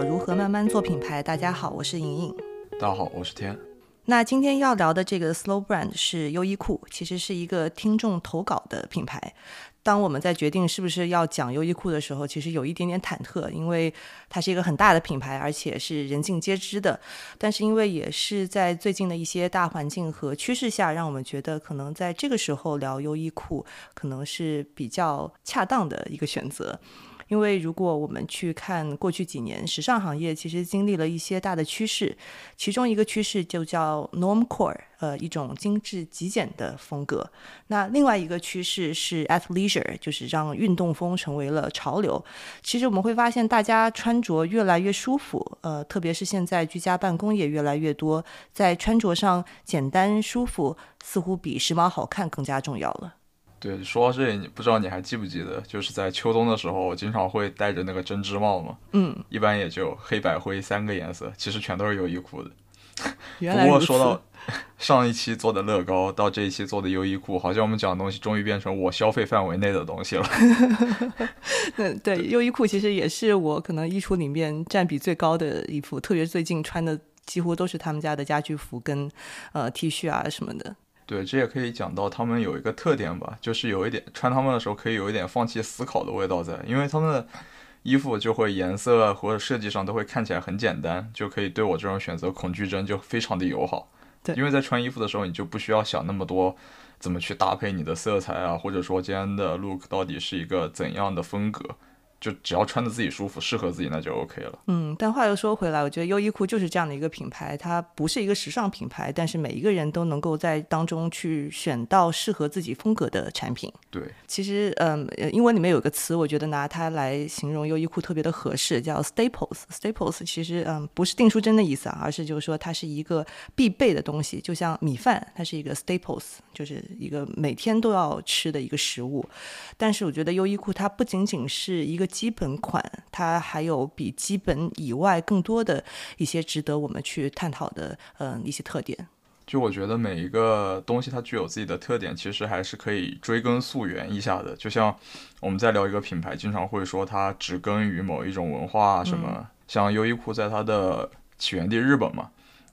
如何慢慢做品牌。大家好，我是莹莹。大家好，我是天。那今天要聊的这个 Slow Brand 是优衣库，其实是一个听众投稿的品牌。当我们在决定是不是要讲优衣库的时候，其实有一点点忐忑，因为它是一个很大的品牌，而且是人尽皆知的。但是因为也是在最近的一些大环境和趋势下，让我们觉得可能在这个时候聊优衣库，可能是比较恰当的一个选择。因为如果我们去看过去几年，时尚行业其实经历了一些大的趋势，其中一个趋势就叫 normcore，呃，一种精致极简的风格。那另外一个趋势是 athleisure，就是让运动风成为了潮流。其实我们会发现，大家穿着越来越舒服，呃，特别是现在居家办公也越来越多，在穿着上简单舒服，似乎比时髦好看更加重要了。对，说到这里，你不知道你还记不记得，就是在秋冬的时候，我经常会戴着那个针织帽嘛。嗯，一般也就黑白灰三个颜色，其实全都是优衣库的。不过说到 上一期做的乐高，到这一期做的优衣库，好像我们讲的东西终于变成我消费范围内的东西了。嗯，对，优衣库其实也是我可能衣橱里面占比最高的衣服，特别是最近穿的几乎都是他们家的家居服跟呃 T 恤啊什么的。对，这也可以讲到他们有一个特点吧，就是有一点穿他们的时候可以有一点放弃思考的味道在，因为他们的衣服就会颜色或者设计上都会看起来很简单，就可以对我这种选择恐惧症就非常的友好。对因为在穿衣服的时候，你就不需要想那么多怎么去搭配你的色彩啊，或者说今天的 look 到底是一个怎样的风格，就只要穿的自己舒服，适合自己那就 OK 了。嗯，但话又说回来，我觉得优衣库就是这样的一个品牌，它不是一个时尚品牌，但是每一个人都能够在当中去选到适合自己风格的产品。对，其实，嗯，呃英文里面有个词，我觉得拿它来形容优衣库特别的合适，叫 staples。staples 其实，嗯，不是订书针的意思啊，而是就是说它是一个必备的东西，就像米饭，它是一个 staples，就是一个每天都要吃的一个食物。但是我觉得优衣库它不仅仅是一个基本款，它还有比基本以外更多的一些值得我们去探讨的，嗯，一些特点。就我觉得每一个东西它具有自己的特点，其实还是可以追根溯源一下的。就像我们在聊一个品牌，经常会说它植根于某一种文化啊什么。像优衣库在它的起源地日本嘛，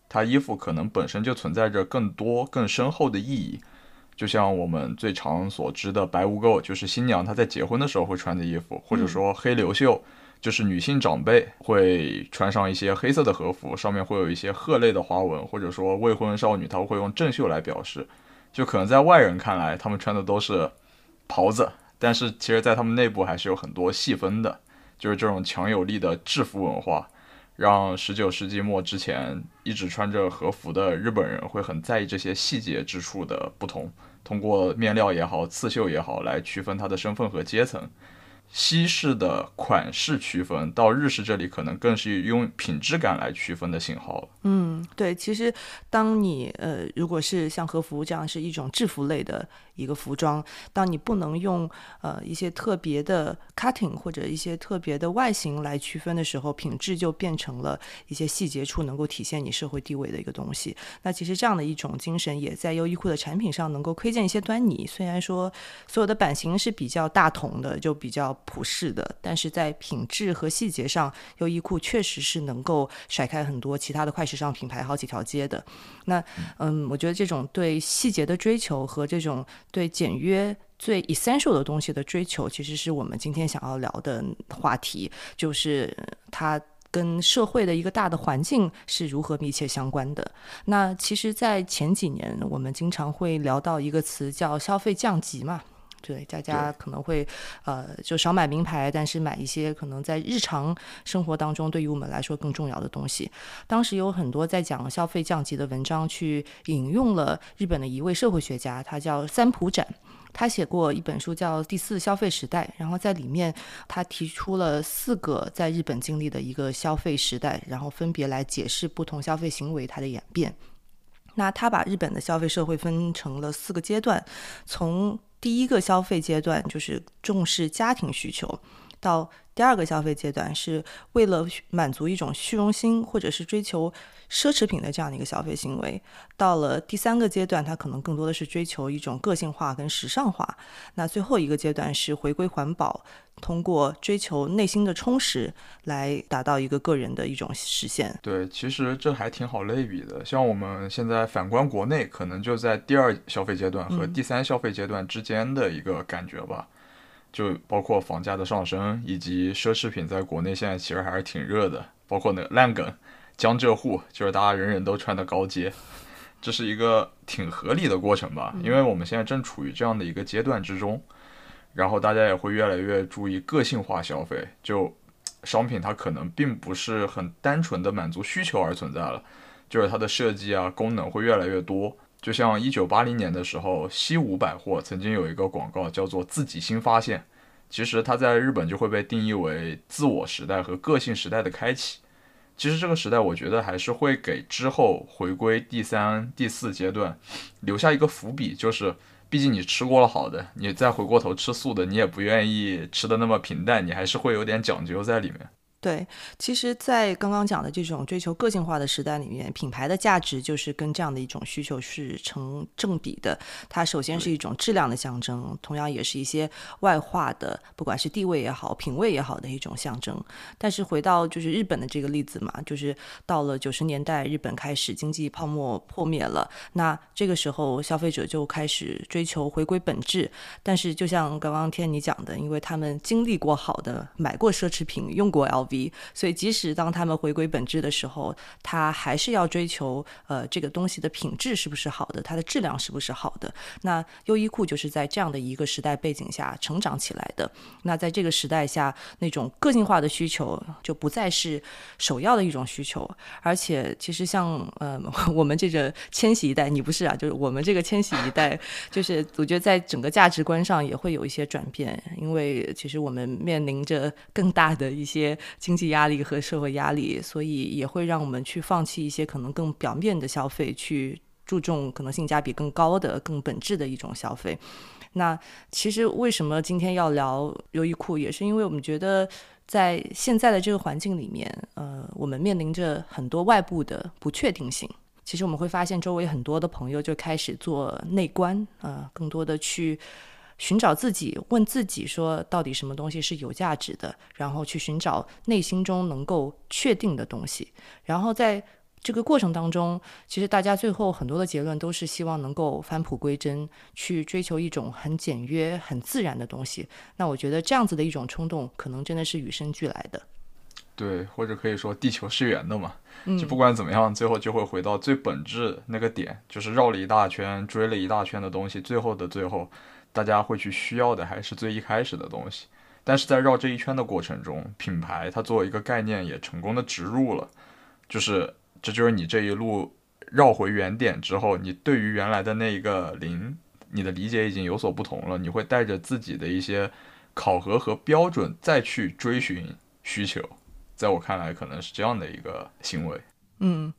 它衣服可能本身就存在着更多更深厚的意义。就像我们最常所知的白无垢，就是新娘她在结婚的时候会穿的衣服，或者说黑流袖。就是女性长辈会穿上一些黑色的和服，上面会有一些鹤类的花纹，或者说未婚少女她会用正袖来表示。就可能在外人看来，他们穿的都是袍子，但是其实在他们内部还是有很多细分的。就是这种强有力的制服文化，让十九世纪末之前一直穿着和服的日本人会很在意这些细节之处的不同，通过面料也好、刺绣也好来区分他的身份和阶层。西式的款式区分到日式这里，可能更是用品质感来区分的信号了。嗯，对，其实当你呃，如果是像和服这样是一种制服类的一个服装，当你不能用呃一些特别的 cutting 或者一些特别的外形来区分的时候，品质就变成了一些细节处能够体现你社会地位的一个东西。那其实这样的一种精神也在优衣库的产品上能够窥见一些端倪。虽然说所有的版型是比较大同的，就比较普适的，但是在品质和细节上，优衣库确实是能够甩开很多其他的快时尚品牌好几条街的。那嗯，我觉得这种对细节的追求和这种对简约。最 essential 的东西的追求，其实是我们今天想要聊的话题，就是它跟社会的一个大的环境是如何密切相关的。那其实，在前几年，我们经常会聊到一个词叫消费降级嘛。对，大家可能会呃就少买名牌，但是买一些可能在日常生活当中对于我们来说更重要的东西。当时有很多在讲消费降级的文章，去引用了日本的一位社会学家，他叫三浦展。他写过一本书叫《第四消费时代》，然后在里面他提出了四个在日本经历的一个消费时代，然后分别来解释不同消费行为它的演变。那他把日本的消费社会分成了四个阶段，从第一个消费阶段就是重视家庭需求，到第二个消费阶段是为了满足一种虚荣心或者是追求。奢侈品的这样的一个消费行为，到了第三个阶段，它可能更多的是追求一种个性化跟时尚化。那最后一个阶段是回归环保，通过追求内心的充实来达到一个个人的一种实现。对，其实这还挺好类比的。像我们现在反观国内，可能就在第二消费阶段和第三消费阶段之间的一个感觉吧。就包括房价的上升，以及奢侈品在国内现在其实还是挺热的，包括那个烂梗。江浙沪就是大家人人都穿的高阶，这是一个挺合理的过程吧？因为我们现在正处于这样的一个阶段之中，然后大家也会越来越注意个性化消费，就商品它可能并不是很单纯的满足需求而存在了，就是它的设计啊功能会越来越多。就像一九八零年的时候，西武百货曾经有一个广告叫做“自己新发现”，其实它在日本就会被定义为自我时代和个性时代的开启。其实这个时代，我觉得还是会给之后回归第三、第四阶段留下一个伏笔，就是毕竟你吃过了好的，你再回过头吃素的，你也不愿意吃的那么平淡，你还是会有点讲究在里面。对，其实，在刚刚讲的这种追求个性化的时代里面，品牌的价值就是跟这样的一种需求是成正比的。它首先是一种质量的象征，同样也是一些外化的，不管是地位也好、品味也好的一种象征。但是回到就是日本的这个例子嘛，就是到了九十年代，日本开始经济泡沫破灭了，那这个时候消费者就开始追求回归本质。但是就像刚刚天你讲的，因为他们经历过好的，买过奢侈品，用过 LV。所以，即使当他们回归本质的时候，他还是要追求呃这个东西的品质是不是好的，它的质量是不是好的。那优衣库就是在这样的一个时代背景下成长起来的。那在这个时代下，那种个性化的需求就不再是首要的一种需求。而且，其实像呃 我们这个千禧一代，你不是啊？就是我们这个千禧一代，就是我觉得在整个价值观上也会有一些转变，因为其实我们面临着更大的一些。经济压力和社会压力，所以也会让我们去放弃一些可能更表面的消费，去注重可能性价比更高的、更本质的一种消费。那其实为什么今天要聊优衣库，也是因为我们觉得在现在的这个环境里面，呃，我们面临着很多外部的不确定性。其实我们会发现，周围很多的朋友就开始做内观，呃，更多的去。寻找自己，问自己说，到底什么东西是有价值的？然后去寻找内心中能够确定的东西。然后在这个过程当中，其实大家最后很多的结论都是希望能够返璞归真，去追求一种很简约、很自然的东西。那我觉得这样子的一种冲动，可能真的是与生俱来的。对，或者可以说地球是圆的嘛。就不管怎么样，最后就会回到最本质那个点，就是绕了一大圈，追了一大圈的东西，最后的最后。大家会去需要的还是最一开始的东西，但是在绕这一圈的过程中，品牌它作为一个概念也成功的植入了，就是这就是你这一路绕回原点之后，你对于原来的那一个零，你的理解已经有所不同了，你会带着自己的一些考核和标准再去追寻需求，在我看来可能是这样的一个行为。嗯。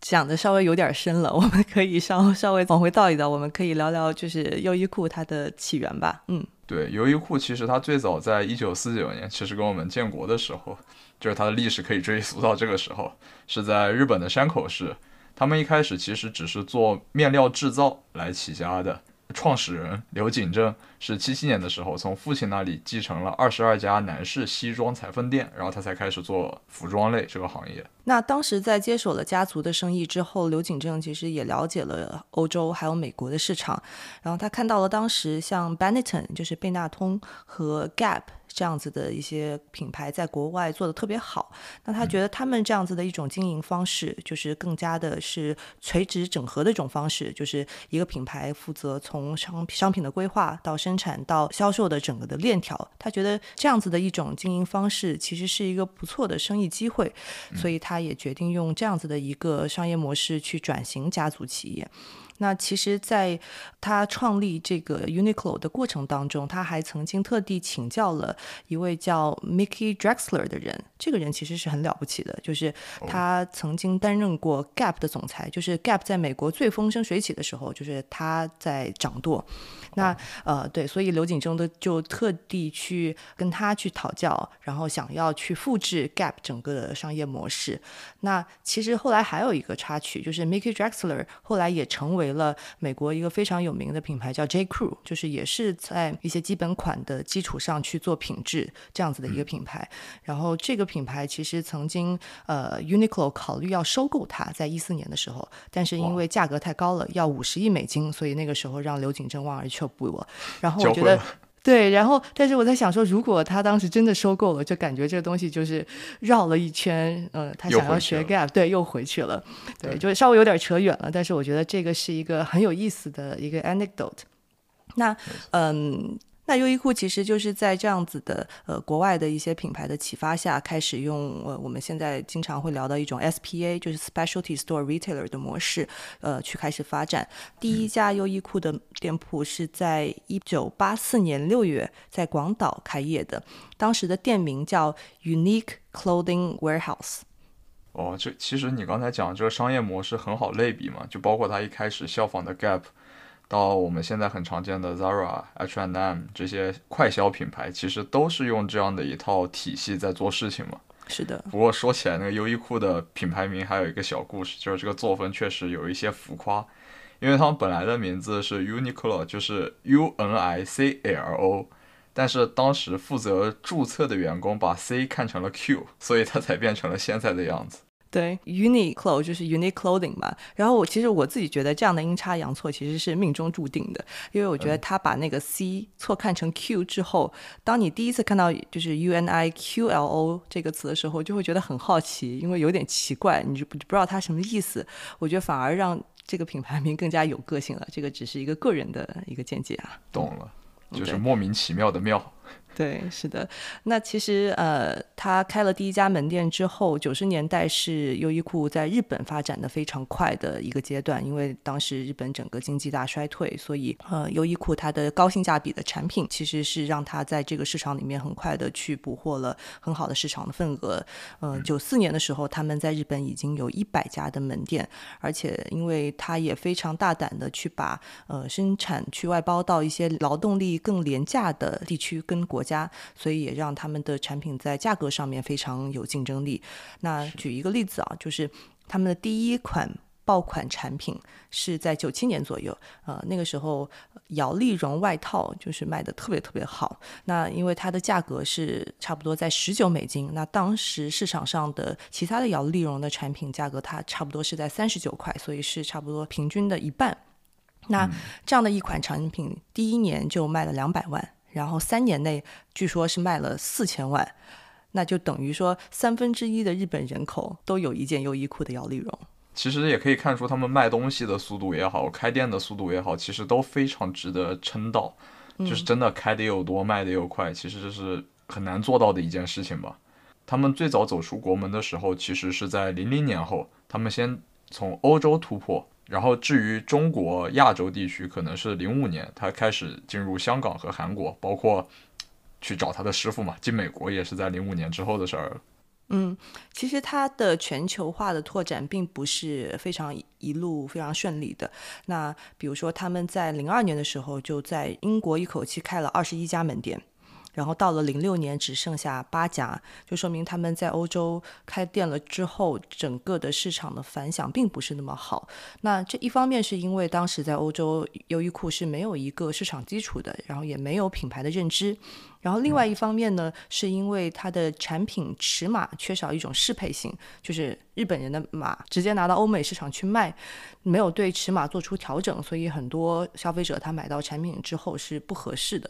讲的稍微有点深了，我们可以稍稍微往回倒一倒，我们可以聊聊就是优衣库它的起源吧。嗯，对，优衣库其实它最早在一九四九年，其实跟我们建国的时候，就是它的历史可以追溯到这个时候，是在日本的山口市。他们一开始其实只是做面料制造来起家的。创始人刘景正是七七年的时候从父亲那里继承了二十二家男士西装裁缝店，然后他才开始做服装类这个行业。那当时在接手了家族的生意之后，刘景正其实也了解了欧洲还有美国的市场，然后他看到了当时像 Benetton 就是贝纳通和 Gap 这样子的一些品牌在国外做的特别好，那他觉得他们这样子的一种经营方式，就是更加的是垂直整合的一种方式，就是一个品牌负责从商商品的规划到生产到销售的整个的链条，他觉得这样子的一种经营方式其实是一个不错的生意机会，所以他也决定用这样子的一个商业模式去转型家族企业。那其实，在他创立这个 Uniqlo 的过程当中，他还曾经特地请教了一位叫 Mickey Drexler 的人。这个人其实是很了不起的，就是他曾经担任过 Gap 的总裁，就是 Gap 在美国最风生水起的时候，就是他在掌舵。那呃，对，所以刘景正的就特地去跟他去讨教，然后想要去复制 Gap 整个的商业模式。那其实后来还有一个插曲，就是 Mickey Drexler 后来也成为了美国一个非常有名的品牌，叫 J Crew，就是也是在一些基本款的基础上去做品质这样子的一个品牌。然后这个品牌其实曾经呃 Uniqlo 考虑要收购它，在一四年的时候，但是因为价格太高了，要五十亿美金，所以那个时候让刘景正望而却。步我，然后我觉得对，然后但是我在想说，如果他当时真的收购了，就感觉这个东西就是绕了一圈，嗯，他想要学 Gap，对，又回去了，对，就稍微有点扯远了。但是我觉得这个是一个很有意思的一个 anecdote。那嗯。那优衣库其实就是在这样子的呃国外的一些品牌的启发下，开始用呃我们现在经常会聊到一种 SPA，就是 Specialty Store Retailer 的模式，呃去开始发展。第一家优衣库的店铺是在一九八四年六月在广岛开业的，当时的店名叫 Unique Clothing Warehouse。哦，这其实你刚才讲这个商业模式很好类比嘛，就包括它一开始效仿的 Gap。到我们现在很常见的 Zara、H&M 这些快消品牌，其实都是用这样的一套体系在做事情嘛。是的。不过说起来，那个优衣库的品牌名还有一个小故事，就是这个作风确实有一些浮夸，因为他们本来的名字是 Uniqlo，就是 U N I C L O，但是当时负责注册的员工把 C 看成了 Q，所以它才变成了现在的样子。对，Uniqlo 就是 Unique Clothing 嘛。然后我其实我自己觉得这样的阴差阳错其实是命中注定的，因为我觉得他把那个 C 错看成 Q 之后，当你第一次看到就是 U N I Q L O 这个词的时候，就会觉得很好奇，因为有点奇怪，你就不不知道它什么意思。我觉得反而让这个品牌名更加有个性了。这个只是一个个人的一个见解啊。懂了，就是莫名其妙的妙。对，是的。那其实，呃，他开了第一家门店之后，九十年代是优衣库在日本发展的非常快的一个阶段。因为当时日本整个经济大衰退，所以，呃，优衣库它的高性价比的产品，其实是让它在这个市场里面很快的去捕获了很好的市场的份额。呃，九四年的时候，他们在日本已经有一百家的门店，而且，因为他也非常大胆的去把呃生产去外包到一些劳动力更廉价的地区跟国。家，所以也让他们的产品在价格上面非常有竞争力。那举一个例子啊，就是他们的第一款爆款产品是在九七年左右，呃，那个时候摇粒绒外套就是卖的特别特别好。那因为它的价格是差不多在十九美金，那当时市场上的其他的摇粒绒的产品价格它差不多是在三十九块，所以是差不多平均的一半。那这样的一款产品，第一年就卖了两百万。然后三年内，据说是卖了四千万，那就等于说三分之一的日本人口都有一件优衣库的摇粒绒。其实也可以看出，他们卖东西的速度也好，开店的速度也好，其实都非常值得称道。就是真的开的又多，卖的又快，其实这是很难做到的一件事情吧。他们最早走出国门的时候，其实是在零零年后，他们先从欧洲突破。然后至于中国亚洲地区，可能是零五年他开始进入香港和韩国，包括去找他的师傅嘛。进美国也是在零五年之后的事儿。嗯，其实它的全球化的拓展并不是非常一路非常顺利的。那比如说他们在零二年的时候就在英国一口气开了二十一家门店。然后到了零六年，只剩下八家，就说明他们在欧洲开店了之后，整个的市场的反响并不是那么好。那这一方面是因为当时在欧洲，优衣库是没有一个市场基础的，然后也没有品牌的认知。然后另外一方面呢，是因为它的产品尺码缺少一种适配性，就是日本人的码直接拿到欧美市场去卖，没有对尺码做出调整，所以很多消费者他买到产品之后是不合适的。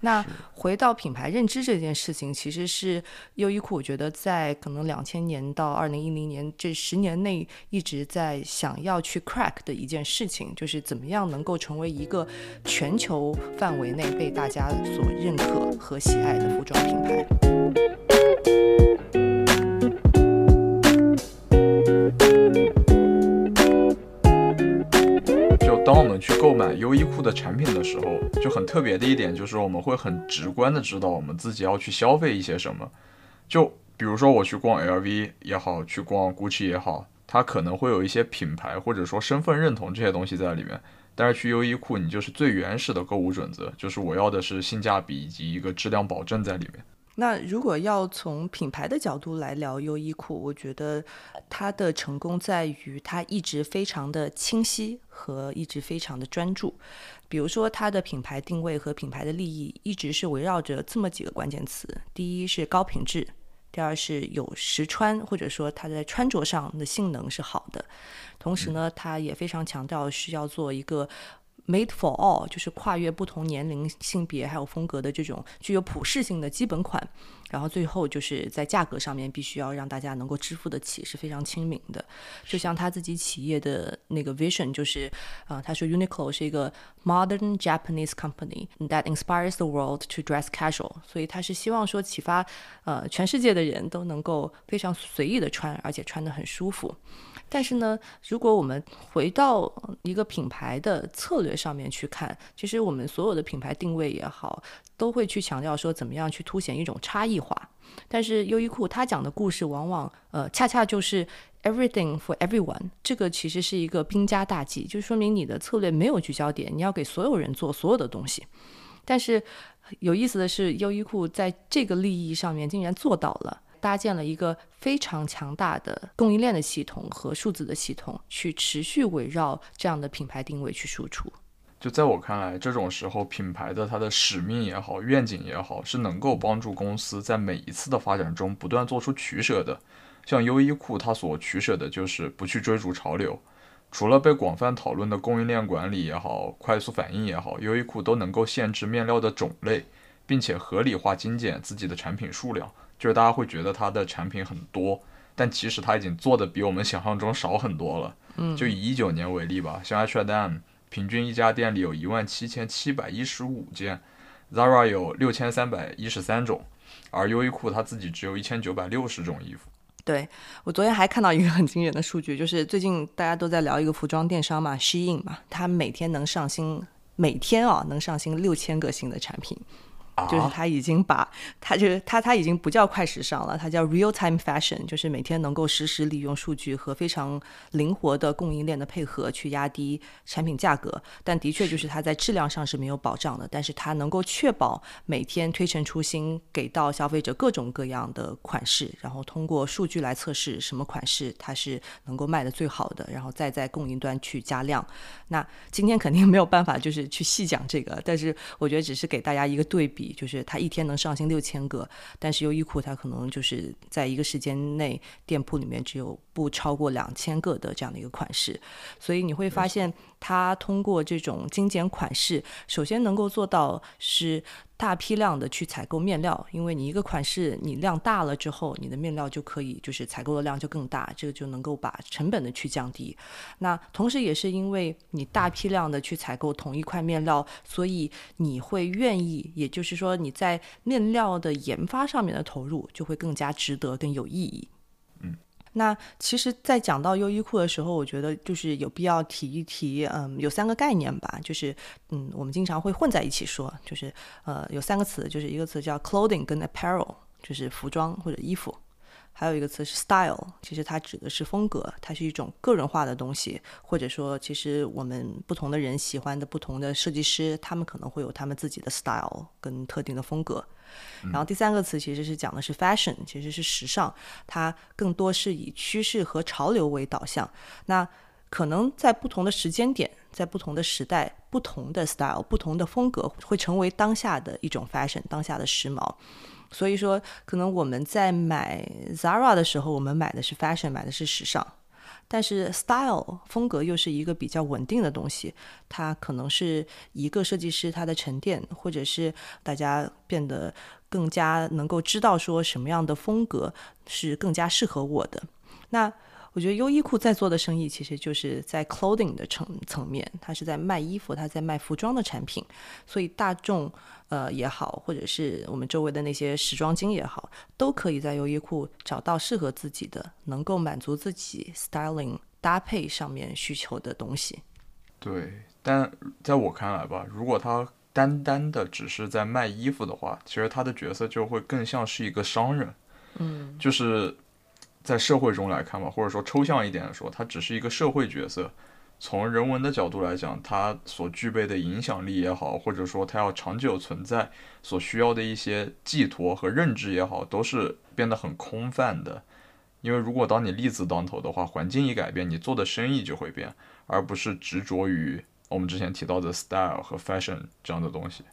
那回到品牌认知这件事情，其实是优衣库，我觉得在可能两千年到二零一零年这十年内一直在想要去 crack 的一件事情，就是怎么样能够成为一个全球范围内被大家所认可和喜爱的服装品牌。当我们去购买优衣库的产品的时候，就很特别的一点就是我们会很直观的知道我们自己要去消费一些什么。就比如说我去逛 LV 也好，去逛 GUCCI 也好，它可能会有一些品牌或者说身份认同这些东西在里面。但是去优衣库，你就是最原始的购物准则，就是我要的是性价比以及一个质量保证在里面。那如果要从品牌的角度来聊优衣库，我觉得它的成功在于它一直非常的清晰和一直非常的专注。比如说，它的品牌定位和品牌的利益一直是围绕着这么几个关键词：第一是高品质，第二是有实穿，或者说它在穿着上的性能是好的。同时呢，它也非常强调是要做一个。Made for all 就是跨越不同年龄、性别还有风格的这种具有普适性的基本款，然后最后就是在价格上面必须要让大家能够支付得起，是非常亲民的。就像他自己企业的那个 vision，就是啊，他说 Uniqlo 是一个 modern Japanese company that inspires the world to dress casual，所以他是希望说启发呃全世界的人都能够非常随意的穿，而且穿得很舒服。但是呢，如果我们回到一个品牌的策略上面去看，其实我们所有的品牌定位也好，都会去强调说怎么样去凸显一种差异化。但是优衣库它讲的故事往往呃恰恰就是 everything for everyone，这个其实是一个兵家大忌，就说明你的策略没有聚焦点，你要给所有人做所有的东西。但是有意思的是，优衣库在这个利益上面竟然做到了。搭建了一个非常强大的供应链的系统和数字的系统，去持续围绕这样的品牌定位去输出。就在我看来，这种时候品牌的它的使命也好，愿景也好，是能够帮助公司在每一次的发展中不断做出取舍的。像优衣库，它所取舍的就是不去追逐潮流。除了被广泛讨论的供应链管理也好，快速反应也好，优衣库都能够限制面料的种类，并且合理化精简自己的产品数量。就是大家会觉得它的产品很多，但其实它已经做的比我们想象中少很多了。嗯，就以一九年为例吧，像 H&M 平均一家店里有一万七千七百一十五件，Zara 有六千三百一十三种，而优衣库它自己只有一千九百六十种衣服。对我昨天还看到一个很惊人的数据，就是最近大家都在聊一个服装电商嘛，Shein 嘛，它每天能上新，每天啊能上新六千个新的产品。就是他已经把，他就是他他已经不叫快时尚了，他叫 real time fashion，就是每天能够实时利用数据和非常灵活的供应链的配合去压低产品价格。但的确就是它在质量上是没有保障的，但是它能够确保每天推陈出新，给到消费者各种各样的款式，然后通过数据来测试什么款式它是能够卖的最好的，然后再在供应端去加量。那今天肯定没有办法就是去细讲这个，但是我觉得只是给大家一个对比。就是它一天能上新六千个，但是优衣库它可能就是在一个时间内店铺里面只有不超过两千个的这样的一个款式，所以你会发现它通过这种精简款式，首先能够做到是。大批量的去采购面料，因为你一个款式你量大了之后，你的面料就可以就是采购的量就更大，这个就能够把成本的去降低。那同时也是因为你大批量的去采购同一块面料，所以你会愿意，也就是说你在面料的研发上面的投入就会更加值得、更有意义。那其实，在讲到优衣库的时候，我觉得就是有必要提一提，嗯，有三个概念吧，就是嗯，我们经常会混在一起说，就是呃，有三个词，就是一个词叫 clothing 跟 apparel，就是服装或者衣服，还有一个词是 style，其实它指的是风格，它是一种个人化的东西，或者说，其实我们不同的人喜欢的不同的设计师，他们可能会有他们自己的 style 跟特定的风格。然后第三个词其实是讲的是 fashion，其实是时尚，它更多是以趋势和潮流为导向。那可能在不同的时间点，在不同的时代，不同的 style，不同的风格，会成为当下的一种 fashion，当下的时髦。所以说，可能我们在买 Zara 的时候，我们买的是 fashion，买的是时尚。但是 style 风格又是一个比较稳定的东西，它可能是一个设计师他的沉淀，或者是大家变得更加能够知道说什么样的风格是更加适合我的。那我觉得优衣库在做的生意，其实就是在 clothing 的层层面，它是在卖衣服，它在卖服装的产品，所以大众呃也好，或者是我们周围的那些时装精也好，都可以在优衣库找到适合自己的，能够满足自己 styling 搭配上面需求的东西。对，但在我看来吧，如果他单单的只是在卖衣服的话，其实他的角色就会更像是一个商人，嗯，就是。在社会中来看吧，或者说抽象一点的说，他只是一个社会角色。从人文的角度来讲，它所具备的影响力也好，或者说它要长久存在所需要的一些寄托和认知也好，都是变得很空泛的。因为如果当你利字当头的话，环境一改变，你做的生意就会变，而不是执着于我们之前提到的 style 和 fashion 这样的东西。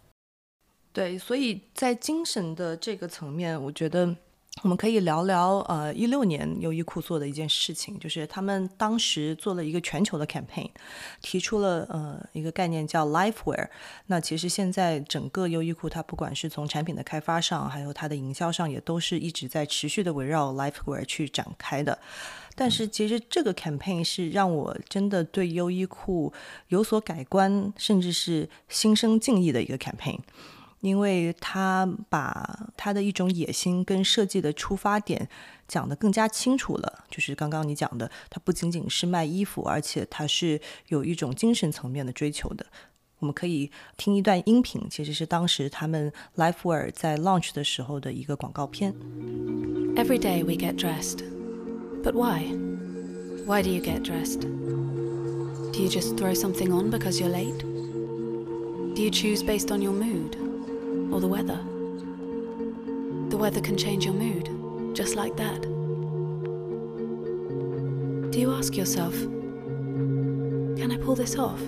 对，所以在精神的这个层面，我觉得。我们可以聊聊，呃，一六年优衣库做的一件事情，就是他们当时做了一个全球的 campaign，提出了呃一个概念叫 lifewear。那其实现在整个优衣库，它不管是从产品的开发上，还有它的营销上，也都是一直在持续的围绕 lifewear 去展开的。但是其实这个 campaign 是让我真的对优衣库有所改观，甚至是心生敬意的一个 campaign。因为他把他的一种野心跟设计的出发点讲得更加清楚了，就是刚刚你讲的，它不仅仅是卖衣服，而且它是有一种精神层面的追求的。我们可以听一段音频，其实是当时他们 Lifewear 在 launch 的时候的一个广告片。Every day we get dressed, but why? Why do you get dressed? Do you just throw something on because you're late? Do you choose based on your mood? Or the weather. The weather can change your mood, just like that. Do you ask yourself, can I pull this off?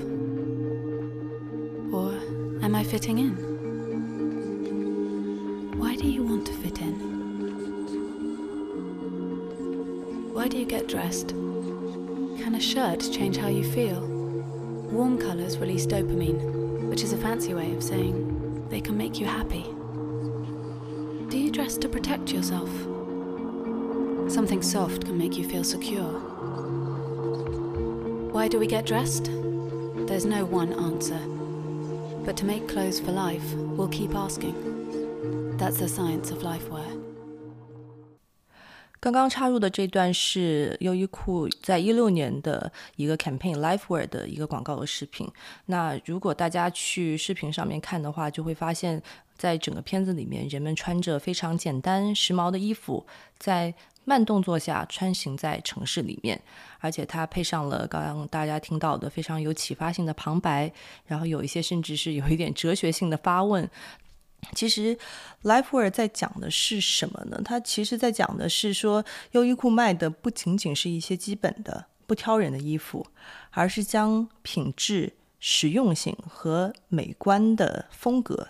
Or am I fitting in? Why do you want to fit in? Why do you get dressed? Can a shirt change how you feel? Warm colours release dopamine, which is a fancy way of saying they can make you happy. Do you dress to protect yourself? Something soft can make you feel secure. Why do we get dressed? There's no one answer. But to make clothes for life, we'll keep asking. That's the science of life wear. 刚刚插入的这段是优衣库在一六年的一个 campaign Lifewear 的一个广告的视频。那如果大家去视频上面看的话，就会发现，在整个片子里面，人们穿着非常简单时髦的衣服，在慢动作下穿行在城市里面，而且它配上了刚刚大家听到的非常有启发性的旁白，然后有一些甚至是有一点哲学性的发问。其实，Lifewear 在讲的是什么呢？它其实在讲的是说，优衣库卖的不仅仅是一些基本的、不挑人的衣服，而是将品质、实用性和美观的风格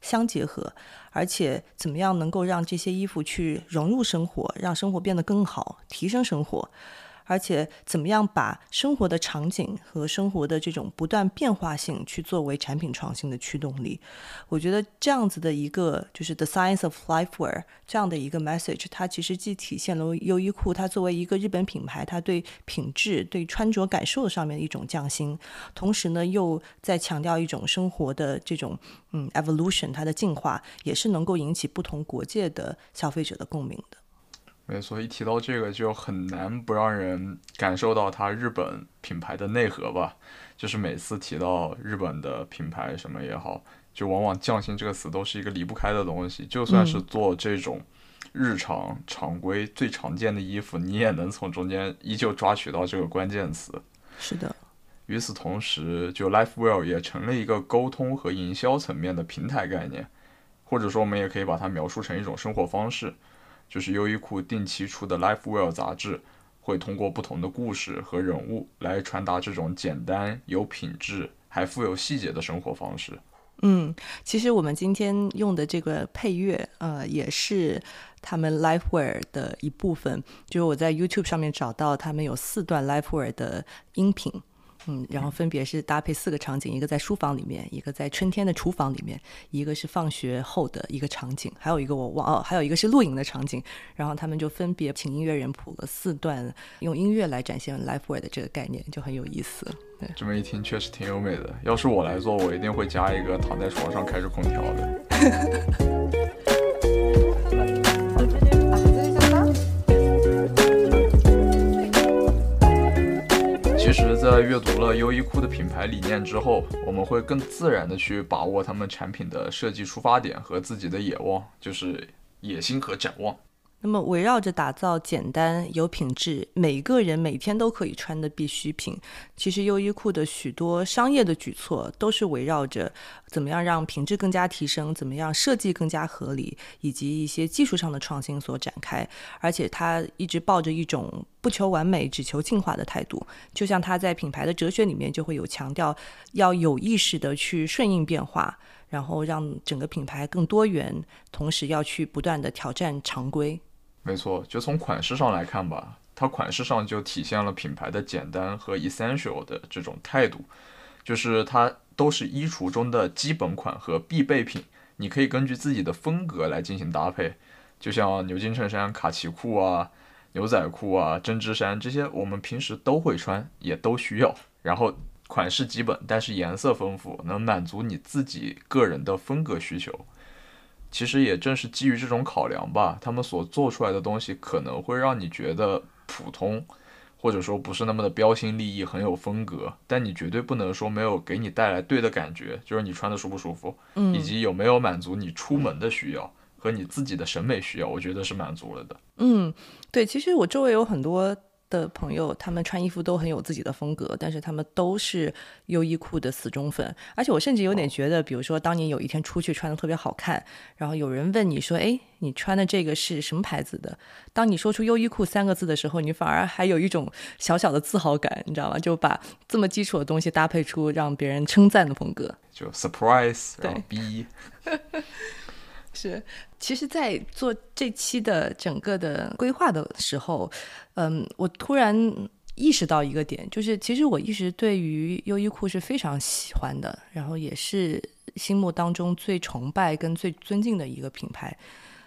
相结合，而且怎么样能够让这些衣服去融入生活，让生活变得更好，提升生活。而且，怎么样把生活的场景和生活的这种不断变化性去作为产品创新的驱动力？我觉得这样子的一个就是 The Science of Lifewear 这样的一个 message，它其实既体现了优衣库它作为一个日本品牌，它对品质、对穿着感受上面的一种匠心，同时呢，又在强调一种生活的这种嗯 evolution，它的进化，也是能够引起不同国界的消费者的共鸣的。没错，一提到这个就很难不让人感受到它日本品牌的内核吧。就是每次提到日本的品牌什么也好，就往往匠心这个词都是一个离不开的东西。就算是做这种日常常规最常见的衣服，你也能从中间依旧抓取到这个关键词。是的。与此同时，就 Lifewell 也成了一个沟通和营销层面的平台概念，或者说我们也可以把它描述成一种生活方式。就是优衣库定期出的《Lifewell》杂志，会通过不同的故事和人物来传达这种简单、有品质还富有细节的生活方式。嗯，其实我们今天用的这个配乐，呃，也是他们 Lifeware 的一部分。就是我在 YouTube 上面找到他们有四段 Lifeware 的音频。嗯，然后分别是搭配四个场景，一个在书房里面，一个在春天的厨房里面，一个是放学后的一个场景，还有一个我忘哦，还有一个是露营的场景。然后他们就分别请音乐人谱了四段，用音乐来展现 life word 这个概念，就很有意思。对，这么一听确实挺优美的。要是我来做，我一定会加一个躺在床上开着空调的。实，在阅读了优衣库的品牌理念之后，我们会更自然的去把握他们产品的设计出发点和自己的野望，就是野心和展望。那么，围绕着打造简单、有品质、每个人每天都可以穿的必需品，其实优衣库的许多商业的举措都是围绕着怎么样让品质更加提升，怎么样设计更加合理，以及一些技术上的创新所展开。而且，他一直抱着一种不求完美、只求进化的态度。就像他在品牌的哲学里面就会有强调，要有意识的去顺应变化，然后让整个品牌更多元，同时要去不断的挑战常规。没错，就从款式上来看吧，它款式上就体现了品牌的简单和 essential 的这种态度，就是它都是衣橱中的基本款和必备品，你可以根据自己的风格来进行搭配，就像牛津衬衫、卡其裤啊、牛仔裤啊、针织衫这些，我们平时都会穿，也都需要。然后款式基本，但是颜色丰富，能满足你自己个人的风格需求。其实也正是基于这种考量吧，他们所做出来的东西可能会让你觉得普通，或者说不是那么的标新立异，很有风格。但你绝对不能说没有给你带来对的感觉，就是你穿的舒不舒服，嗯，以及有没有满足你出门的需要和你自己的审美需要，我觉得是满足了的。嗯，对，其实我周围有很多。的朋友，他们穿衣服都很有自己的风格，但是他们都是优衣库的死忠粉。而且我甚至有点觉得，比如说，当你有一天出去穿的特别好看，然后有人问你说：“哎，你穿的这个是什么牌子的？”当你说出优衣库三个字的时候，你反而还有一种小小的自豪感，你知道吗？就把这么基础的东西搭配出让别人称赞的风格，就 surprise，然后，B。是，其实，在做这期的整个的规划的时候，嗯，我突然意识到一个点，就是其实我一直对于优衣库是非常喜欢的，然后也是心目当中最崇拜跟最尊敬的一个品牌。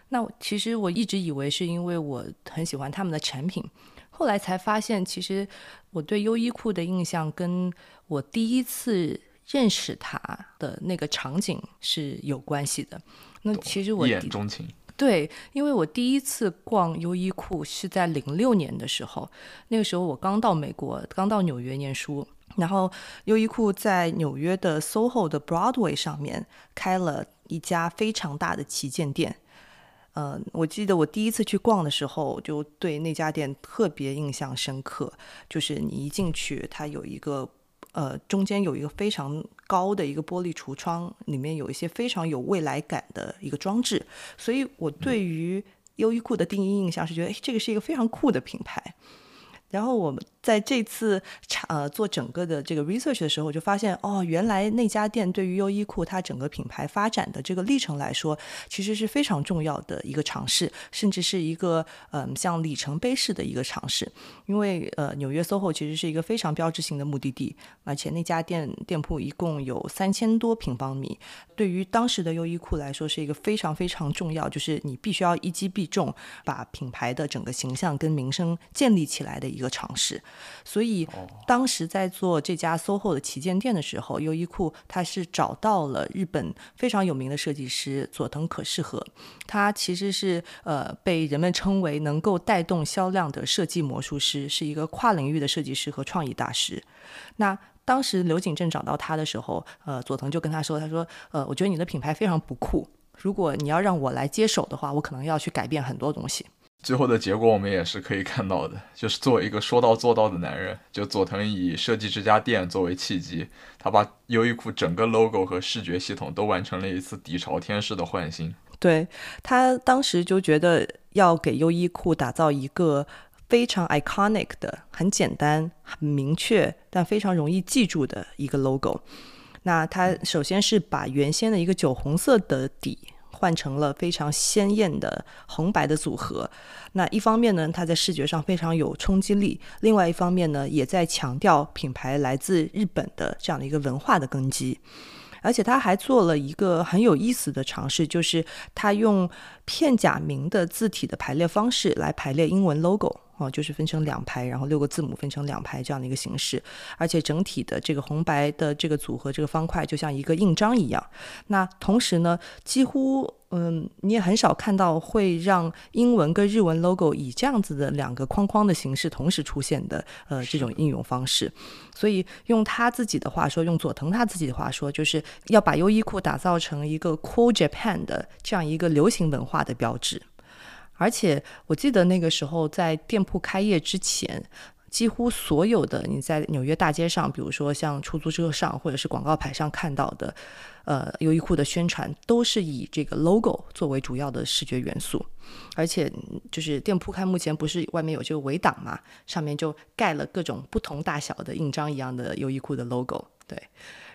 那其实我一直以为是因为我很喜欢他们的产品，后来才发现，其实我对优衣库的印象跟我第一次认识它的那个场景是有关系的。那其实我一眼钟情，对，因为我第一次逛优衣库是在零六年的时候，那个时候我刚到美国，刚到纽约念书，然后优衣库在纽约的 SoHo 的 Broadway 上面开了一家非常大的旗舰店，呃，我记得我第一次去逛的时候，就对那家店特别印象深刻，就是你一进去，它有一个。呃，中间有一个非常高的一个玻璃橱窗，里面有一些非常有未来感的一个装置，所以我对于优衣库的第一印象是觉得，哎，这个是一个非常酷的品牌。然后我们在这次查呃做整个的这个 research 的时候，就发现哦，原来那家店对于优衣库它整个品牌发展的这个历程来说，其实是非常重要的一个尝试，甚至是一个嗯像里程碑式的一个尝试。因为呃纽约 SOHO 其实是一个非常标志性的目的地，而且那家店店铺一共有三千多平方米，对于当时的优衣库来说是一个非常非常重要，就是你必须要一击必中，把品牌的整个形象跟名声建立起来的。一个尝试，所以当时在做这家 SOHO 的旗舰店的时候，优衣库它是找到了日本非常有名的设计师佐藤可士和，他其实是呃被人们称为能够带动销量的设计魔术师，是一个跨领域的设计师和创意大师。那当时刘景正找到他的时候，呃，佐藤就跟他说：“他说，呃，我觉得你的品牌非常不酷，如果你要让我来接手的话，我可能要去改变很多东西。”最后的结果我们也是可以看到的，就是作为一个说到做到的男人，就佐藤以设计这家店作为契机，他把优衣库整个 logo 和视觉系统都完成了一次底朝天式的换新。对他当时就觉得要给优衣库打造一个非常 iconic 的、很简单、很明确，但非常容易记住的一个 logo。那它首先是把原先的一个酒红色的底换成了非常鲜艳的红白的组合。那一方面呢，它在视觉上非常有冲击力；另外一方面呢，也在强调品牌来自日本的这样的一个文化的根基。而且他还做了一个很有意思的尝试，就是他用片假名的字体的排列方式来排列英文 logo。哦，就是分成两排，然后六个字母分成两排这样的一个形式，而且整体的这个红白的这个组合，这个方块就像一个印章一样。那同时呢，几乎嗯，你也很少看到会让英文跟日文 logo 以这样子的两个框框的形式同时出现的呃这种应用方式。所以用他自己的话说，用佐藤他自己的话说，就是要把优衣库打造成一个 Cool Japan 的这样一个流行文化的标志。而且我记得那个时候，在店铺开业之前，几乎所有的你在纽约大街上，比如说像出租车上或者是广告牌上看到的，呃，优衣库的宣传都是以这个 logo 作为主要的视觉元素。而且就是店铺开目前不是外面有这个围挡嘛，上面就盖了各种不同大小的印章一样的优衣库的 logo，对。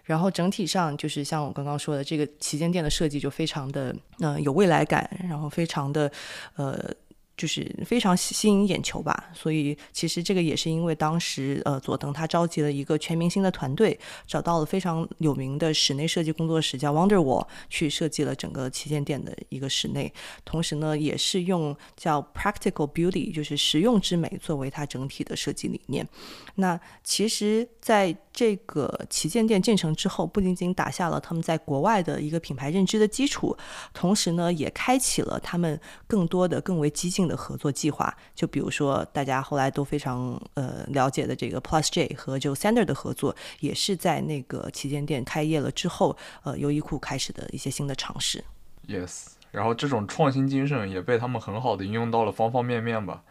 然后整体上就是像我刚刚说的，这个旗舰店的设计就非常的嗯有未来感，然后非常的呃。就是非常吸引眼球吧，所以其实这个也是因为当时呃佐藤他召集了一个全明星的团队，找到了非常有名的室内设计工作室叫 Wonderwall 去设计了整个旗舰店的一个室内，同时呢也是用叫 Practical Beauty 就是实用之美作为它整体的设计理念。那其实在这个旗舰店建成之后，不仅仅打下了他们在国外的一个品牌认知的基础，同时呢也开启了他们更多的更为激进。的合作计划，就比如说大家后来都非常呃了解的这个 Plus J 和就 Sander 的合作，也是在那个旗舰店开业了之后，呃，优衣库开始的一些新的尝试。Yes，然后这种创新精神也被他们很好的应用到了方方面面吧。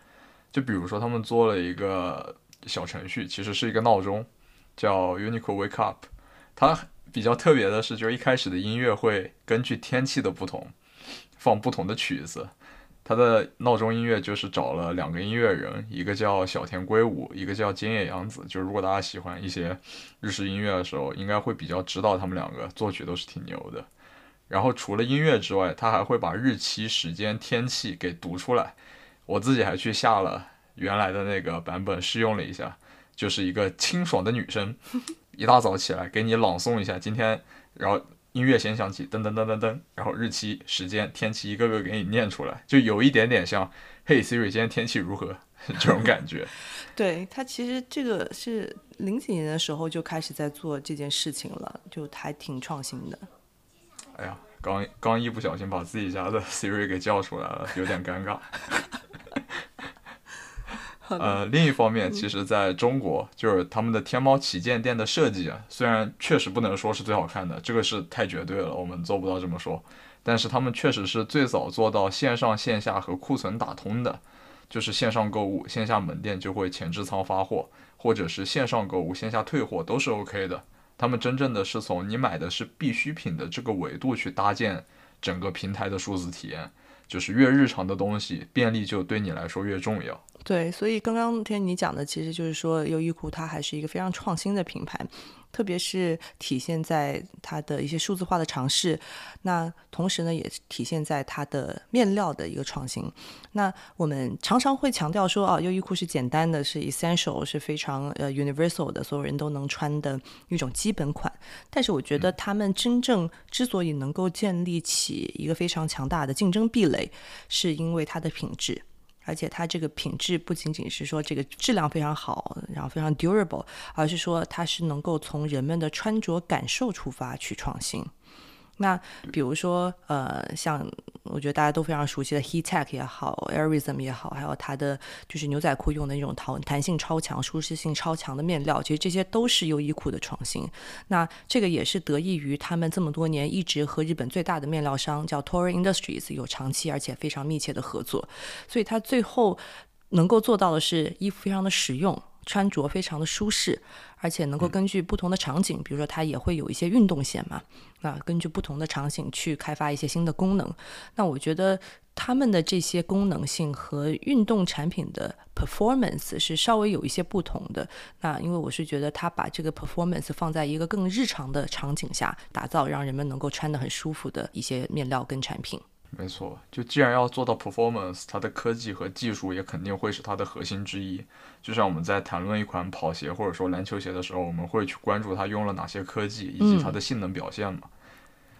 就比如说他们做了一个小程序，其实是一个闹钟，叫 Uniqlo Wake Up。它比较特别的是，就是一开始的音乐会根据天气的不同，放不同的曲子。他的闹钟音乐就是找了两个音乐人，一个叫小田圭吾，一个叫菅野洋子。就是如果大家喜欢一些日式音乐的时候，应该会比较知道他们两个作曲都是挺牛的。然后除了音乐之外，他还会把日期、时间、天气给读出来。我自己还去下了原来的那个版本试用了一下，就是一个清爽的女生，一大早起来给你朗诵一下今天，然后。音乐先响起，噔噔噔噔噔，然后日期、时间、天气一个个给你念出来，就有一点点像“嘿，Siri，今天天气如何” 这种感觉。对他，其实这个是零几年的时候就开始在做这件事情了，就还挺创新的。哎呀，刚刚一不小心把自己家的 Siri 给叫出来了，有点尴尬。呃，另一方面，其实在中国，就是他们的天猫旗舰店的设计啊，虽然确实不能说是最好看的，这个是太绝对了，我们做不到这么说。但是他们确实是最早做到线上线下和库存打通的，就是线上购物，线下门店就会前置仓发货，或者是线上购物，线下退货都是 OK 的。他们真正的是从你买的是必需品的这个维度去搭建整个平台的数字体验，就是越日常的东西，便利就对你来说越重要。对，所以刚刚听你讲的，其实就是说优衣库它还是一个非常创新的品牌。特别是体现在它的一些数字化的尝试，那同时呢，也体现在它的面料的一个创新。那我们常常会强调说，啊，优衣库是简单的，是 essential，是非常呃 universal 的，所有人都能穿的一种基本款。但是我觉得他们真正之所以能够建立起一个非常强大的竞争壁垒，是因为它的品质。而且它这个品质不仅仅是说这个质量非常好，然后非常 durable，而是说它是能够从人们的穿着感受出发去创新。那比如说，呃，像我觉得大家都非常熟悉的 Heattech 也好，Airism 也好，还有它的就是牛仔裤用的那种弹弹性超强、舒适性超强的面料，其实这些都是优衣库的创新。那这个也是得益于他们这么多年一直和日本最大的面料商叫 Torii Industries 有长期而且非常密切的合作，所以它最后能够做到的是衣服非常的实用。穿着非常的舒适，而且能够根据不同的场景，比如说它也会有一些运动线嘛，啊根据不同的场景去开发一些新的功能。那我觉得他们的这些功能性和运动产品的 performance 是稍微有一些不同的。那因为我是觉得他把这个 performance 放在一个更日常的场景下打造，让人们能够穿得很舒服的一些面料跟产品。没错，就既然要做到 performance，它的科技和技术也肯定会是它的核心之一。就像我们在谈论一款跑鞋或者说篮球鞋的时候，我们会去关注它用了哪些科技以及它的性能表现嘛。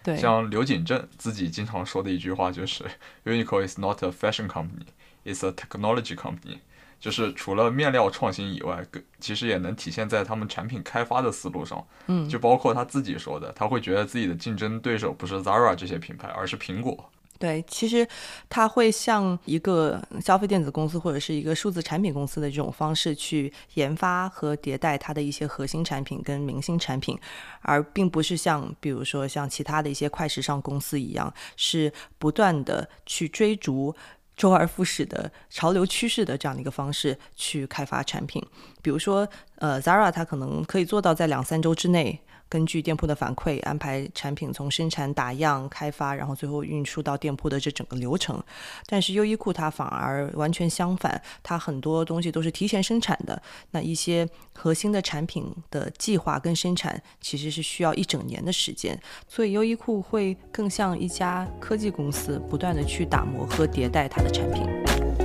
对，像刘景正自己经常说的一句话就是：“Uniqlo is not a fashion company, it's a technology company。”就是除了面料创新以外，其实也能体现在他们产品开发的思路上。嗯，就包括他自己说的，他会觉得自己的竞争对手不是 Zara 这些品牌，而是苹果。对，其实它会像一个消费电子公司或者是一个数字产品公司的这种方式去研发和迭代它的一些核心产品跟明星产品，而并不是像比如说像其他的一些快时尚公司一样，是不断的去追逐周而复始的潮流趋势的这样的一个方式去开发产品。比如说，呃，Zara 它可能可以做到在两三周之内。根据店铺的反馈安排产品从生产打样开发，然后最后运输到店铺的这整个流程。但是优衣库它反而完全相反，它很多东西都是提前生产的。那一些核心的产品的计划跟生产其实是需要一整年的时间，所以优衣库会更像一家科技公司，不断的去打磨和迭代它的产品。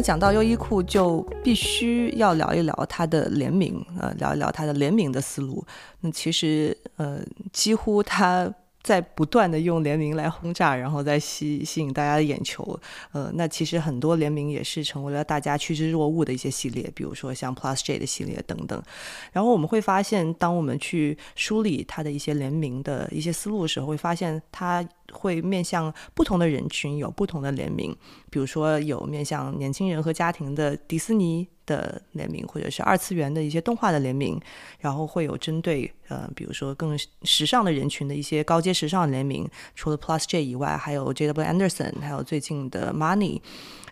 讲到优衣库，就必须要聊一聊它的联名，呃，聊一聊它的联名的思路。那其实，呃，几乎它在不断的用联名来轰炸，然后再吸吸引大家的眼球。呃，那其实很多联名也是成为了大家趋之若鹜的一些系列，比如说像 Plus J 的系列等等。然后我们会发现，当我们去梳理它的一些联名的一些思路的时候，会发现它。会面向不同的人群有不同的联名，比如说有面向年轻人和家庭的迪士尼的联名，或者是二次元的一些动画的联名，然后会有针对呃，比如说更时尚的人群的一些高阶时尚联名。除了 Plus J 以外，还有 J W Anderson，还有最近的 Money。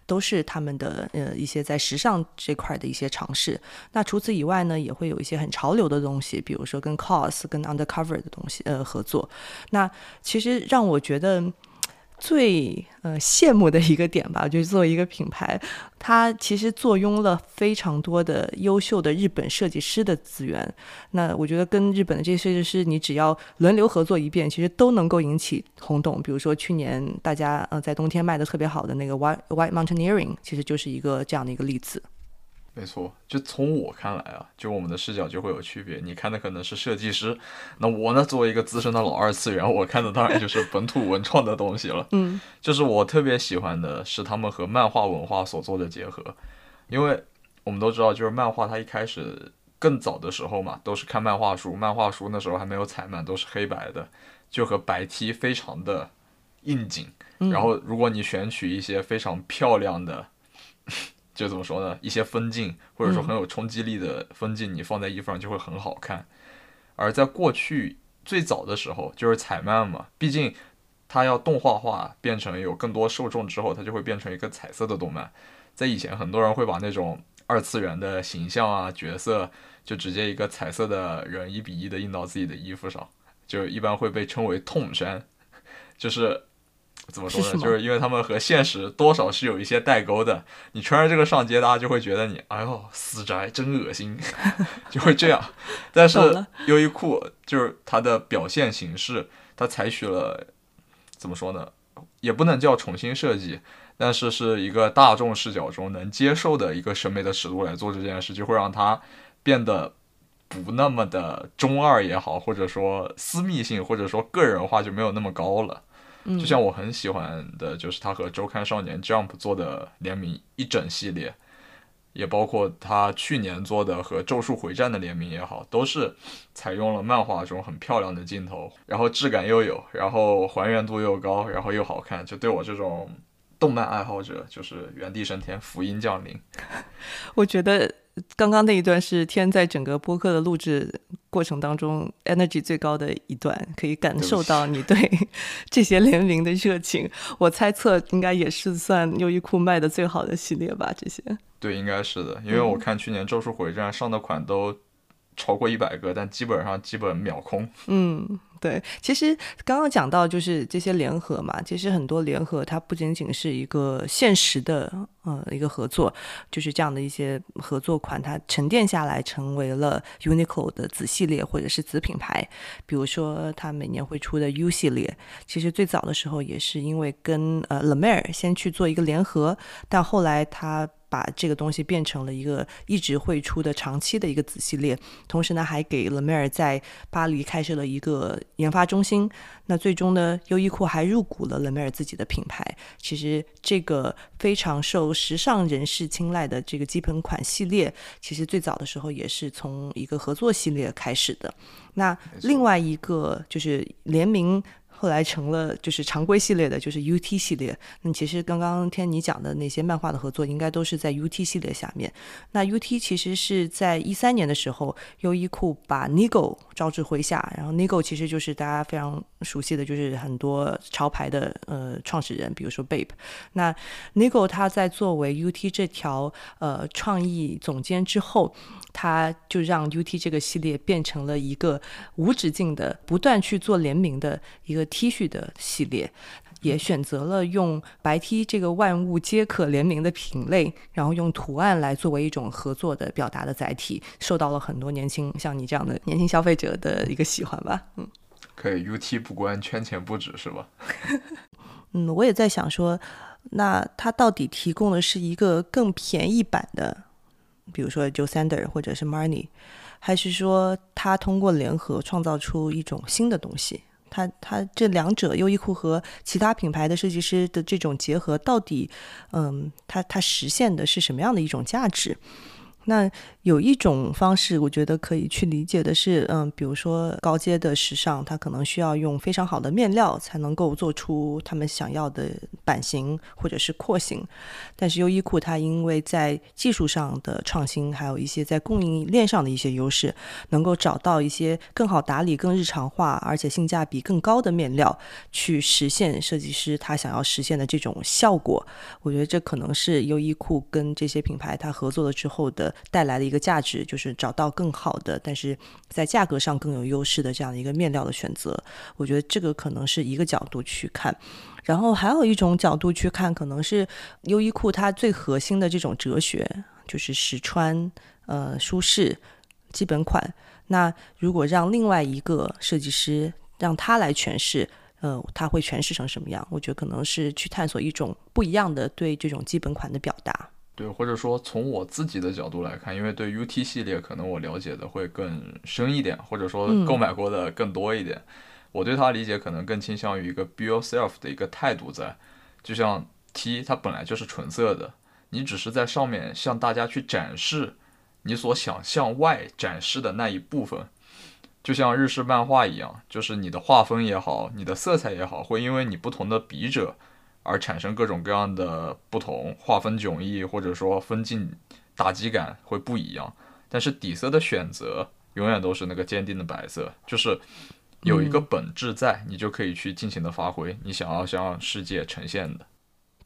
都是他们的呃一些在时尚这块的一些尝试。那除此以外呢，也会有一些很潮流的东西，比如说跟 COS、跟 Undercover 的东西呃合作。那其实让我觉得。最呃羡慕的一个点吧，就是作为一个品牌，它其实坐拥了非常多的优秀的日本设计师的资源。那我觉得跟日本的这些设计师，你只要轮流合作一遍，其实都能够引起轰动。比如说去年大家呃在冬天卖的特别好的那个 White White Mountaineering，其实就是一个这样的一个例子。没错，就从我看来啊，就我们的视角就会有区别。你看的可能是设计师，那我呢，作为一个资深的老二次元，我看的当然就是本土文创的东西了。嗯，就是我特别喜欢的是他们和漫画文化所做的结合，因为我们都知道，就是漫画它一开始更早的时候嘛，都是看漫画书，漫画书那时候还没有彩漫，都是黑白的，就和白 T 非常的应景。然后如果你选取一些非常漂亮的。就怎么说呢？一些分镜，或者说很有冲击力的分镜，你放在衣服上就会很好看。而在过去最早的时候，就是彩漫嘛，毕竟它要动画化，变成有更多受众之后，它就会变成一个彩色的动漫。在以前，很多人会把那种二次元的形象啊、角色，就直接一个彩色的人一比一的印到自己的衣服上，就一般会被称为痛衫，就是。怎么说呢？就是因为他们和现实多少是有一些代沟的。你穿着这个上街，大家就会觉得你，哎呦，死宅真恶心，就会这样。但是优衣库就是它的表现形式，它采取了怎么说呢？也不能叫重新设计，但是是一个大众视角中能接受的一个审美的尺度来做这件事，就会让它变得不那么的中二也好，或者说私密性，或者说个人化就没有那么高了。就像我很喜欢的，就是他和周刊少年 Jump 做的联名一整系列，也包括他去年做的和咒术回战的联名也好，都是采用了漫画中很漂亮的镜头，然后质感又有，然后还原度又高，然后又好看，就对我这种动漫爱好者就是原地升天，福音降临。我觉得刚刚那一段是天在整个播客的录制过程当中 energy 最高的一段，可以感受到你对 这些联名的热情。我猜测应该也是算优衣库卖的最好的系列吧？这些对，应该是的，因为我看去年《咒术回战》上的款都超过一百个，但基本上基本秒空。嗯。对，其实刚刚讲到就是这些联合嘛，其实很多联合它不仅仅是一个现实的呃一个合作，就是这样的一些合作款，它沉淀下来成为了 Uniqlo 的子系列或者是子品牌。比如说它每年会出的 U 系列，其实最早的时候也是因为跟呃 l a m e r 先去做一个联合，但后来它。把这个东西变成了一个一直会出的长期的一个子系列，同时呢，还给了梅尔在巴黎开设了一个研发中心。那最终呢，优衣库还入股了勒梅尔自己的品牌。其实这个非常受时尚人士青睐的这个基本款系列，其实最早的时候也是从一个合作系列开始的。那另外一个就是联名。后来成了就是常规系列的，就是 U T 系列。那其实刚刚听你讲的那些漫画的合作，应该都是在 U T 系列下面。那 U T 其实是在一三年的时候，优衣库把 Nigo 招至麾下，然后 Nigo 其实就是大家非常熟悉的就是很多潮牌的呃创始人，比如说 Bape。那 Nigo 他在作为 U T 这条呃创意总监之后。他就让 UT 这个系列变成了一个无止境的、不断去做联名的一个 T 恤的系列，也选择了用白 T 这个万物皆可联名的品类，然后用图案来作为一种合作的表达的载体，受到了很多年轻像你这样的年轻消费者的一个喜欢吧。嗯，可以，UT 不关圈钱不止是吧？嗯，我也在想说，那它到底提供的是一个更便宜版的？比如说 Joe Sander 或者是 Marni，还是说他通过联合创造出一种新的东西？它它这两者优衣库和其他品牌的设计师的这种结合，到底嗯，它它实现的是什么样的一种价值？那有一种方式，我觉得可以去理解的是，嗯，比如说高阶的时尚，它可能需要用非常好的面料才能够做出他们想要的版型或者是廓形。但是优衣库它因为在技术上的创新，还有一些在供应链上的一些优势，能够找到一些更好打理、更日常化，而且性价比更高的面料，去实现设计师他想要实现的这种效果。我觉得这可能是优衣库跟这些品牌它合作了之后的。带来的一个价值就是找到更好的，但是在价格上更有优势的这样的一个面料的选择。我觉得这个可能是一个角度去看，然后还有一种角度去看，可能是优衣库它最核心的这种哲学，就是实穿、呃舒适、基本款。那如果让另外一个设计师让他来诠释，呃，他会诠释成什么样？我觉得可能是去探索一种不一样的对这种基本款的表达。对，或者说从我自己的角度来看，因为对 UT 系列可能我了解的会更深一点，或者说购买过的更多一点，我对它理解可能更倾向于一个 be yourself 的一个态度在。就像 T，它本来就是纯色的，你只是在上面向大家去展示你所想向外展示的那一部分，就像日式漫画一样，就是你的画风也好，你的色彩也好，会因为你不同的笔者。而产生各种各样的不同划分迥异，或者说分镜打击感会不一样，但是底色的选择永远都是那个坚定的白色，就是有一个本质在，你就可以去尽情的发挥你想要向世界呈现的。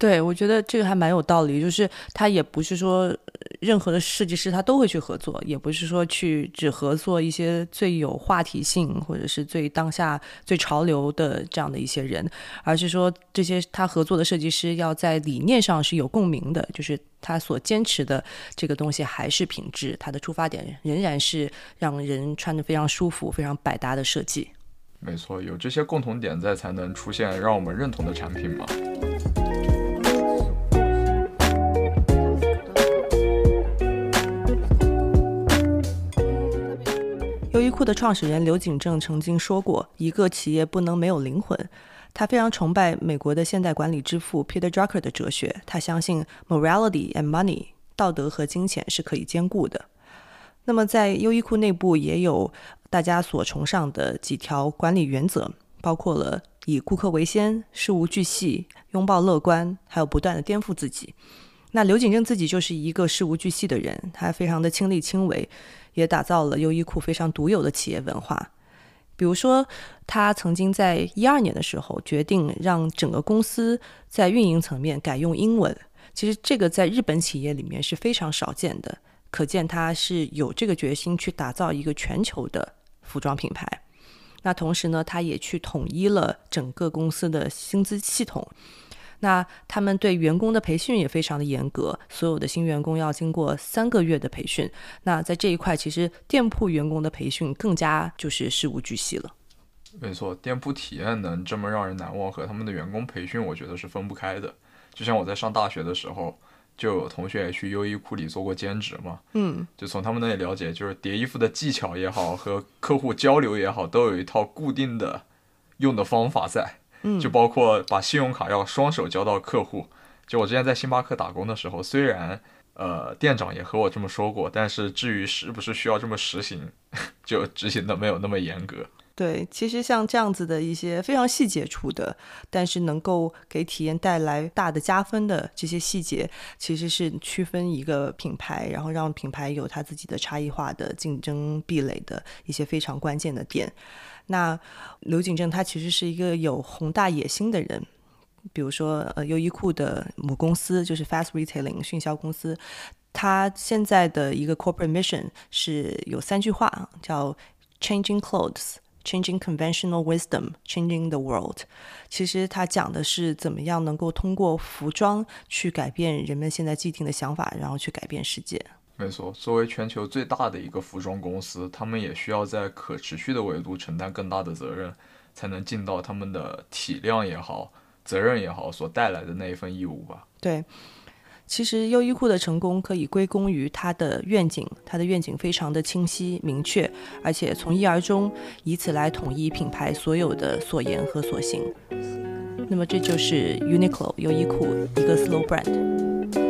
对，我觉得这个还蛮有道理，就是他也不是说任何的设计师他都会去合作，也不是说去只合作一些最有话题性或者是最当下最潮流的这样的一些人，而是说这些他合作的设计师要在理念上是有共鸣的，就是他所坚持的这个东西还是品质，他的出发点仍然是让人穿的非常舒服、非常百搭的设计。没错，有这些共同点在，才能出现让我们认同的产品嘛。优衣库的创始人刘景正曾经说过：“一个企业不能没有灵魂。”他非常崇拜美国的现代管理之父 Peter Drucker 的哲学。他相信 morality and money 道德和金钱是可以兼顾的。那么，在优衣库内部也有大家所崇尚的几条管理原则，包括了以顾客为先、事无巨细、拥抱乐观，还有不断的颠覆自己。那刘景正自己就是一个事无巨细的人，他非常的亲力亲为，也打造了优衣库非常独有的企业文化。比如说，他曾经在一二年的时候决定让整个公司在运营层面改用英文。其实这个在日本企业里面是非常少见的，可见他是有这个决心去打造一个全球的服装品牌。那同时呢，他也去统一了整个公司的薪资系统。那他们对员工的培训也非常的严格，所有的新员工要经过三个月的培训。那在这一块，其实店铺员工的培训更加就是事无巨细了。没错，店铺体验能这么让人难忘，和他们的员工培训，我觉得是分不开的。就像我在上大学的时候，就有同学也去优衣库里做过兼职嘛，嗯，就从他们那里了解，就是叠衣服的技巧也好，和客户交流也好，都有一套固定的用的方法在。就包括把信用卡要双手交到客户。就我之前在星巴克打工的时候，虽然呃店长也和我这么说过，但是至于是不是需要这么实行，就执行的没有那么严格。对，其实像这样子的一些非常细节处的，但是能够给体验带来大的加分的这些细节，其实是区分一个品牌，然后让品牌有它自己的差异化的竞争壁垒的一些非常关键的点。那刘景正他其实是一个有宏大野心的人，比如说呃优衣库的母公司就是 Fast Retailing 迅销公司，他现在的一个 corporate mission 是有三句话，叫 Changing Clothes, Changing Conventional Wisdom, Changing the World。其实他讲的是怎么样能够通过服装去改变人们现在既定的想法，然后去改变世界。没错，作为全球最大的一个服装公司，他们也需要在可持续的维度承担更大的责任，才能尽到他们的体量也好、责任也好所带来的那一份义务吧。对，其实优衣库的成功可以归功于它的愿景，它的愿景非常的清晰明确，而且从一而终，以此来统一品牌所有的所言和所行。那么这就是 Uniqlo 优衣库一个 slow brand。